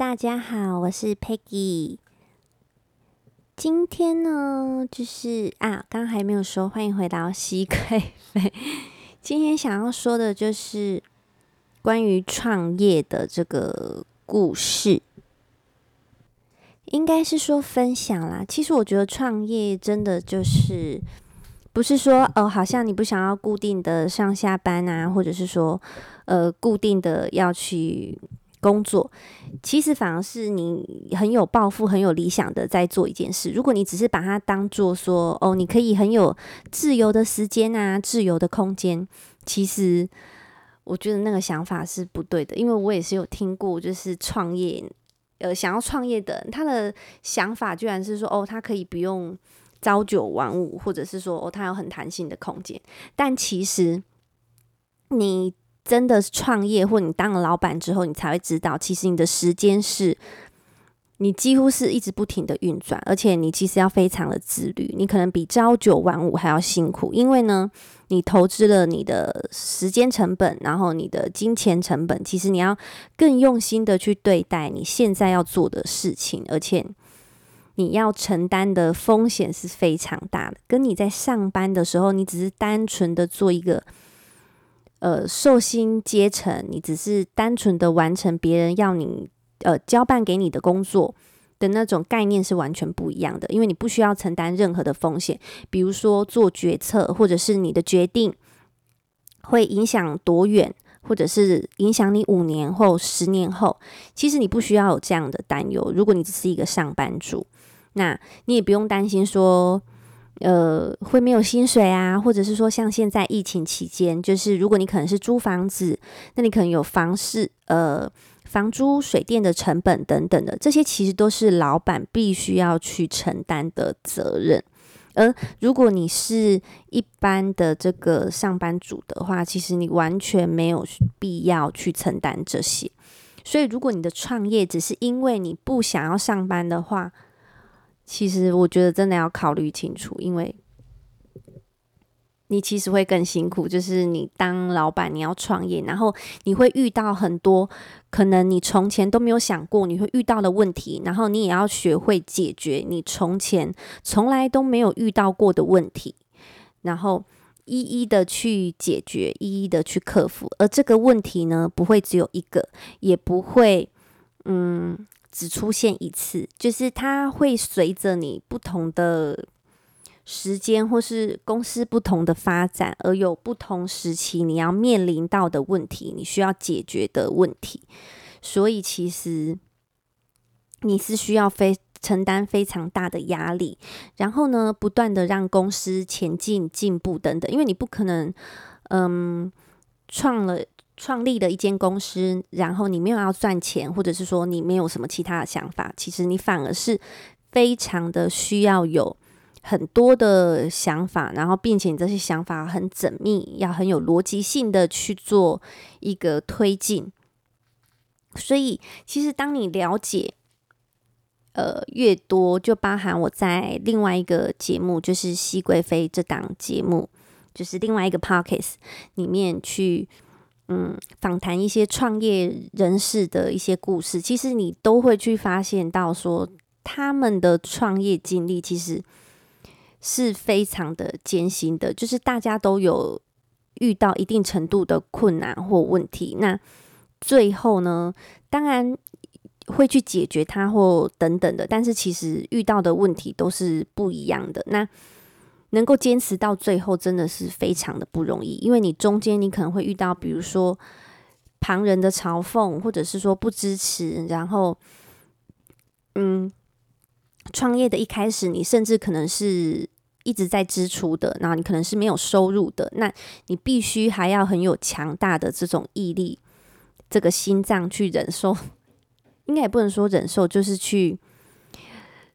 大家好，我是 Peggy。今天呢，就是啊，刚还没有说，欢迎回到西贵妃。今天想要说的就是关于创业的这个故事，应该是说分享啦。其实我觉得创业真的就是不是说哦，好像你不想要固定的上下班啊，或者是说呃，固定的要去。工作其实反而是你很有抱负、很有理想的在做一件事。如果你只是把它当做说哦，你可以很有自由的时间啊、自由的空间，其实我觉得那个想法是不对的。因为我也是有听过，就是创业呃想要创业的，他的想法居然是说哦，他可以不用朝九晚五，或者是说哦，他有很弹性的空间。但其实你。真的是创业，或你当了老板之后，你才会知道，其实你的时间是，你几乎是一直不停的运转，而且你其实要非常的自律，你可能比朝九晚五还要辛苦，因为呢，你投资了你的时间成本，然后你的金钱成本，其实你要更用心的去对待你现在要做的事情，而且你要承担的风险是非常大的，跟你在上班的时候，你只是单纯的做一个。呃，受薪阶层，你只是单纯的完成别人要你呃交办给你的工作的那种概念是完全不一样的，因为你不需要承担任何的风险，比如说做决策，或者是你的决定会影响多远，或者是影响你五年后、十年后，其实你不需要有这样的担忧。如果你只是一个上班族，那你也不用担心说。呃，会没有薪水啊，或者是说像现在疫情期间，就是如果你可能是租房子，那你可能有房事、呃房租、水电的成本等等的，这些其实都是老板必须要去承担的责任。而如果你是一般的这个上班族的话，其实你完全没有必要去承担这些。所以，如果你的创业只是因为你不想要上班的话，其实我觉得真的要考虑清楚，因为你其实会更辛苦。就是你当老板，你要创业，然后你会遇到很多可能你从前都没有想过你会遇到的问题，然后你也要学会解决你从前从来都没有遇到过的问题，然后一一的去解决，一一的去克服。而这个问题呢，不会只有一个，也不会，嗯。只出现一次，就是它会随着你不同的时间或是公司不同的发展而有不同时期你要面临到的问题，你需要解决的问题。所以其实你是需要非承担非常大的压力，然后呢，不断的让公司前进、进步等等，因为你不可能，嗯，创了。创立了一间公司，然后你没有要赚钱，或者是说你没有什么其他的想法，其实你反而是非常的需要有很多的想法，然后并且你这些想法很缜密，要很有逻辑性的去做一个推进。所以，其实当你了解呃越多，就包含我在另外一个节目，就是熹贵妃这档节目，就是另外一个 podcast 里面去。嗯，访谈一些创业人士的一些故事，其实你都会去发现到说，他们的创业经历其实是非常的艰辛的，就是大家都有遇到一定程度的困难或问题，那最后呢，当然会去解决它或等等的，但是其实遇到的问题都是不一样的。那能够坚持到最后，真的是非常的不容易，因为你中间你可能会遇到，比如说旁人的嘲讽，或者是说不支持，然后，嗯，创业的一开始，你甚至可能是一直在支出的，然后你可能是没有收入的，那你必须还要很有强大的这种毅力，这个心脏去忍受，应该也不能说忍受，就是去。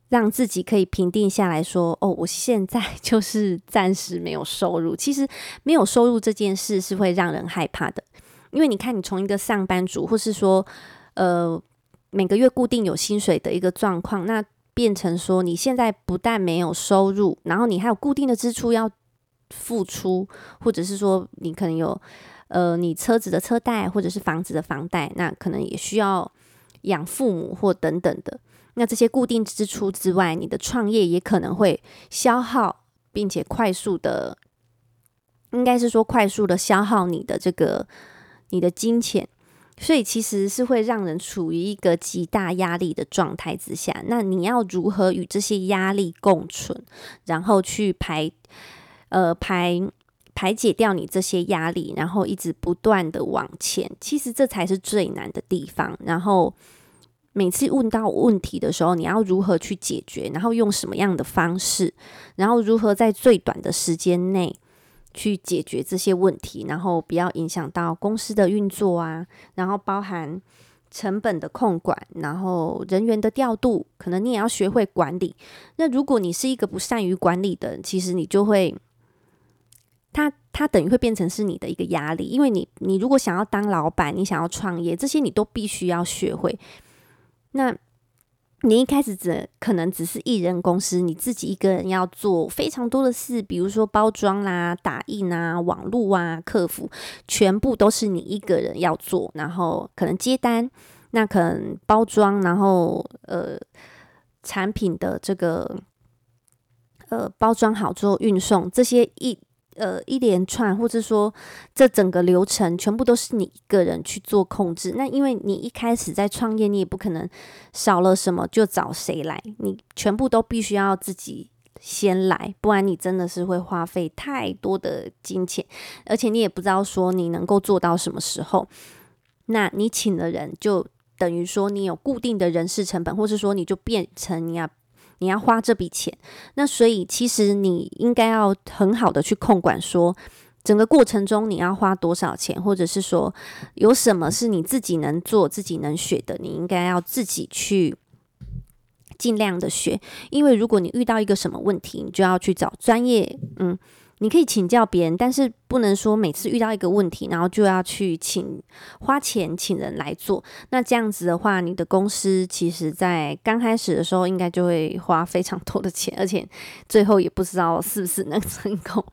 让自己可以平定下来说：“哦，我现在 就是暂时没有收入。其实没有收入这件事是会让人害怕的，因为你看，你从一个上班族，或是说，呃，每个月固定有薪水的一个状况，那变成说你现在不但没有收入，然后你还有固定的支出要付出，或者是说你可能有，呃，你车子的车贷，或者是房子的房贷，那可能也需要。”养父母或等等的。那这些固定支出之外，你的创业也可能会消耗，并且快速的，应该是说快速的消耗你的这个你的金钱。所以其实是会让人处于一个极大压力的状态之下。那你要如何与这些压力共存，然后去排呃排排解掉你这些压力，然后一直不断的往前。其实这才是最难的地方。然后每次问到问题的时候，你要如何去解决？然后用什么样的方式？然后如何在最短的时间内？去解决这些问题，然后不要影响到公司的运作啊，然后包含成本的控管，然后人员的调度，可能你也要学会管理。那如果你是一个不善于管理的人，其实你就会，他他等于会变成是你的一个压力，因为你你如果想要当老板，你想要创业，这些你都必须要学会。那。你一开始只可能只是一人公司，你自己一个人要做非常多的事，比如说包装啦、打印啊、网络啊、客服，全部都是你一个人要做。然后可能接单，那可能包装，然后呃产品的这个呃包装好之后运送这些一。呃，一连串，或者说这整个流程全部都是你一个人去做控制。那因为你一开始在创业，你也不可能少了什么就找谁来，你全部都必须要自己先来，不然你真的是会花费太多的金钱，而且你也不知道说你能够做到什么时候。那你请的人就等于说你有固定的人事成本，或是说你就变成你要。你要花这笔钱，那所以其实你应该要很好的去控管，说整个过程中你要花多少钱，或者是说有什么是你自己能做、自己能学的，你应该要自己去尽量的学。因为如果你遇到一个什么问题，你就要去找专业，嗯。你可以请教别人，但是不能说每次遇到一个问题，然后就要去请花钱请人来做。那这样子的话，你的公司其实在刚开始的时候应该就会花非常多的钱，而且最后也不知道是不是能成功。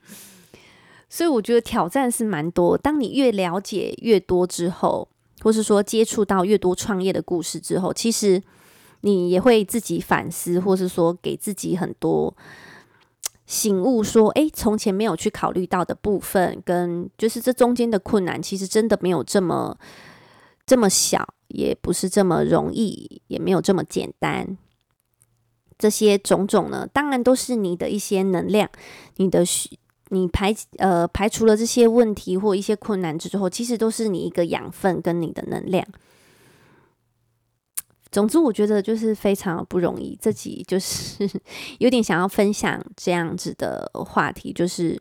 所以我觉得挑战是蛮多。当你越了解越多之后，或是说接触到越多创业的故事之后，其实你也会自己反思，或是说给自己很多。醒悟说：“诶，从前没有去考虑到的部分，跟就是这中间的困难，其实真的没有这么这么小，也不是这么容易，也没有这么简单。这些种种呢，当然都是你的一些能量，你的你排呃排除了这些问题或一些困难之后，其实都是你一个养分跟你的能量。”总之，我觉得就是非常不容易。自己就是 有点想要分享这样子的话题，就是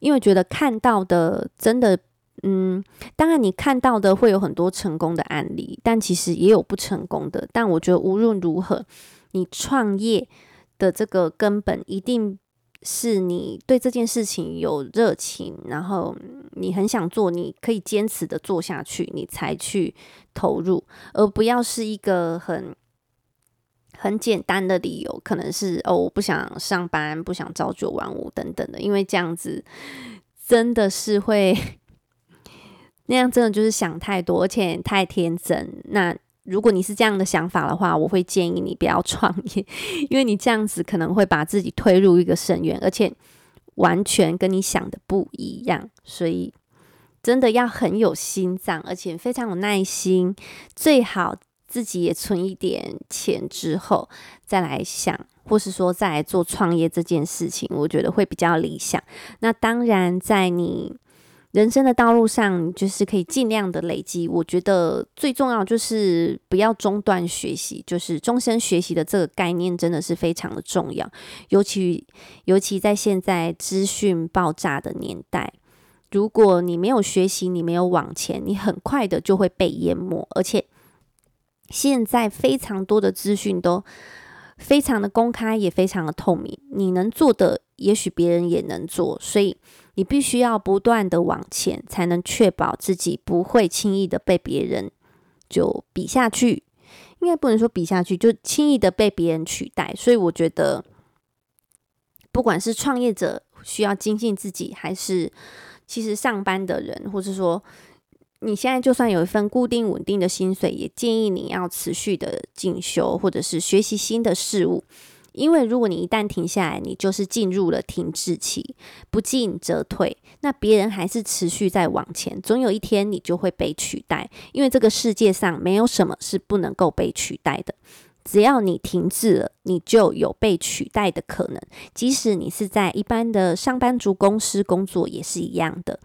因为觉得看到的真的，嗯，当然你看到的会有很多成功的案例，但其实也有不成功的。但我觉得无论如何，你创业的这个根本一定。是你对这件事情有热情，然后你很想做，你可以坚持的做下去，你才去投入，而不要是一个很很简单的理由，可能是哦，我不想上班，不想朝九晚五等等的，因为这样子真的是会 那样，真的就是想太多，而且太天真。那。如果你是这样的想法的话，我会建议你不要创业，因为你这样子可能会把自己推入一个深渊，而且完全跟你想的不一样。所以真的要很有心脏，而且非常有耐心，最好自己也存一点钱之后再来想，或是说再来做创业这件事情，我觉得会比较理想。那当然，在你。人生的道路上，就是可以尽量的累积。我觉得最重要就是不要中断学习，就是终身学习的这个概念真的是非常的重要。尤其尤其在现在资讯爆炸的年代，如果你没有学习，你没有往前，你很快的就会被淹没。而且现在非常多的资讯都非常的公开，也非常的透明。你能做的，也许别人也能做，所以。你必须要不断的往前，才能确保自己不会轻易的被别人就比下去。应该不能说比下去，就轻易的被别人取代。所以我觉得，不管是创业者需要精进自己，还是其实上班的人，或是说你现在就算有一份固定稳定的薪水，也建议你要持续的进修或者是学习新的事物。因为如果你一旦停下来，你就是进入了停滞期，不进则退。那别人还是持续在往前，总有一天你就会被取代。因为这个世界上没有什么是不能够被取代的，只要你停滞了，你就有被取代的可能。即使你是在一般的上班族公司工作，也是一样的，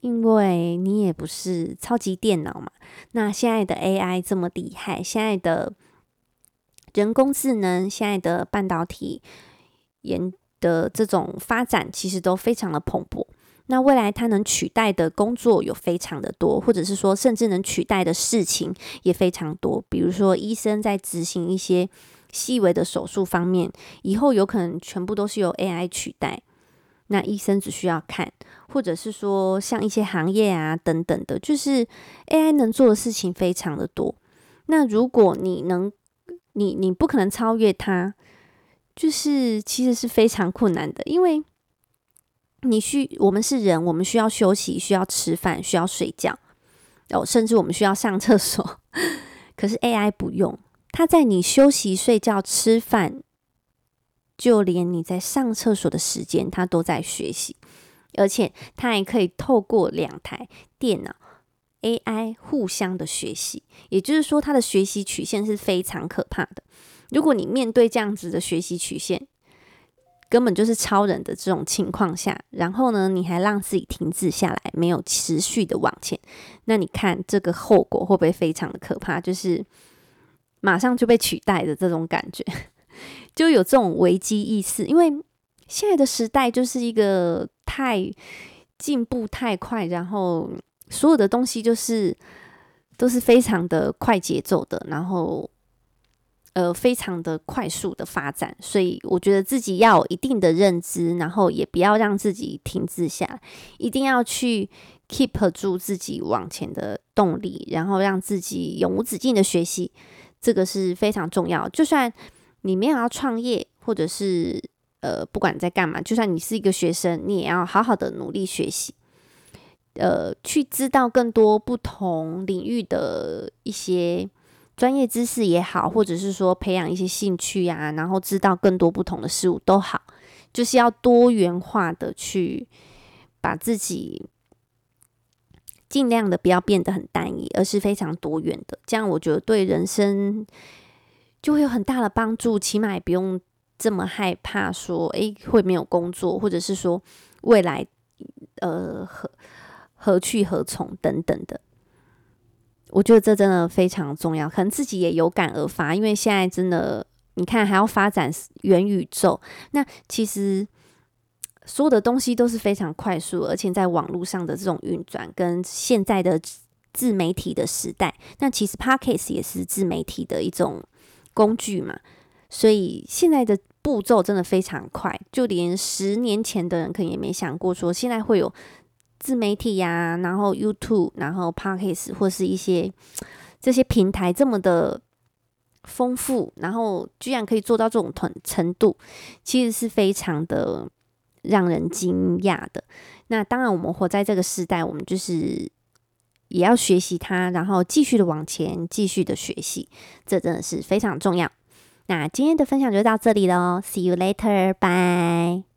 因为你也不是超级电脑嘛。那现在的 AI 这么厉害，现在的。人工智能现在的半导体研的这种发展，其实都非常的蓬勃。那未来它能取代的工作有非常的多，或者是说，甚至能取代的事情也非常多。比如说，医生在执行一些细微的手术方面，以后有可能全部都是由 AI 取代。那医生只需要看，或者是说，像一些行业啊等等的，就是 AI 能做的事情非常的多。那如果你能你你不可能超越他，就是其实是非常困难的，因为你需我们是人，我们需要休息，需要吃饭，需要睡觉，哦，甚至我们需要上厕所。可是 AI 不用，它在你休息、睡觉、吃饭，就连你在上厕所的时间，它都在学习，而且它还可以透过两台电脑。AI 互相的学习，也就是说，它的学习曲线是非常可怕的。如果你面对这样子的学习曲线，根本就是超人的这种情况下，然后呢，你还让自己停滞下来，没有持续的往前，那你看这个后果会不会非常的可怕？就是马上就被取代的这种感觉，就有这种危机意识。因为现在的时代就是一个太进步太快，然后。所有的东西就是都是非常的快节奏的，然后呃非常的快速的发展，所以我觉得自己要有一定的认知，然后也不要让自己停滞下，一定要去 keep 住自己往前的动力，然后让自己永无止境的学习，这个是非常重要。就算你没有要创业，或者是呃不管在干嘛，就算你是一个学生，你也要好好的努力学习。呃，去知道更多不同领域的一些专业知识也好，或者是说培养一些兴趣呀，然后知道更多不同的事物都好，就是要多元化的去把自己尽量的不要变得很单一，而是非常多元的。这样我觉得对人生就会有很大的帮助，起码也不用这么害怕说，诶，会没有工作，或者是说未来呃和。何去何从等等的，我觉得这真的非常重要，可能自己也有感而发，因为现在真的，你看还要发展元宇宙，那其实所有的东西都是非常快速，而且在网络上的这种运转，跟现在的自媒体的时代，那其实 Podcast 也是自媒体的一种工具嘛，所以现在的步骤真的非常快，就连十年前的人可能也没想过说现在会有。自媒体呀、然后 YouTube，然后 Podcast 或是一些这些平台这么的丰富，然后居然可以做到这种程程度，其实是非常的让人惊讶的。那当然，我们活在这个时代，我们就是也要学习它，然后继续的往前，继续的学习，这真的是非常重要。那今天的分享就到这里喽，See you later，bye。